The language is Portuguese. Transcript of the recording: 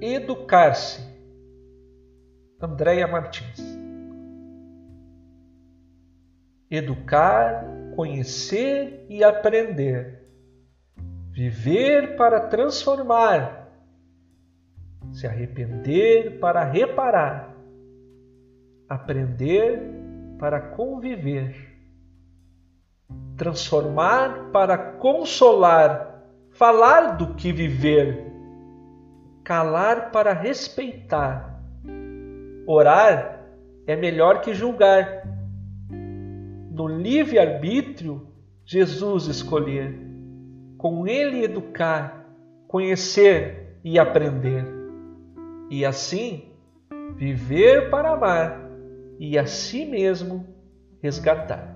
educar-se. Andréia Martins. Educar, conhecer e aprender. Viver para transformar. Se arrepender para reparar. Aprender para conviver. Transformar para consolar. Falar do que viver calar para respeitar. Orar é melhor que julgar. No livre-arbítrio, Jesus escolher, com Ele educar, conhecer e aprender, e assim viver para amar e a si mesmo resgatar.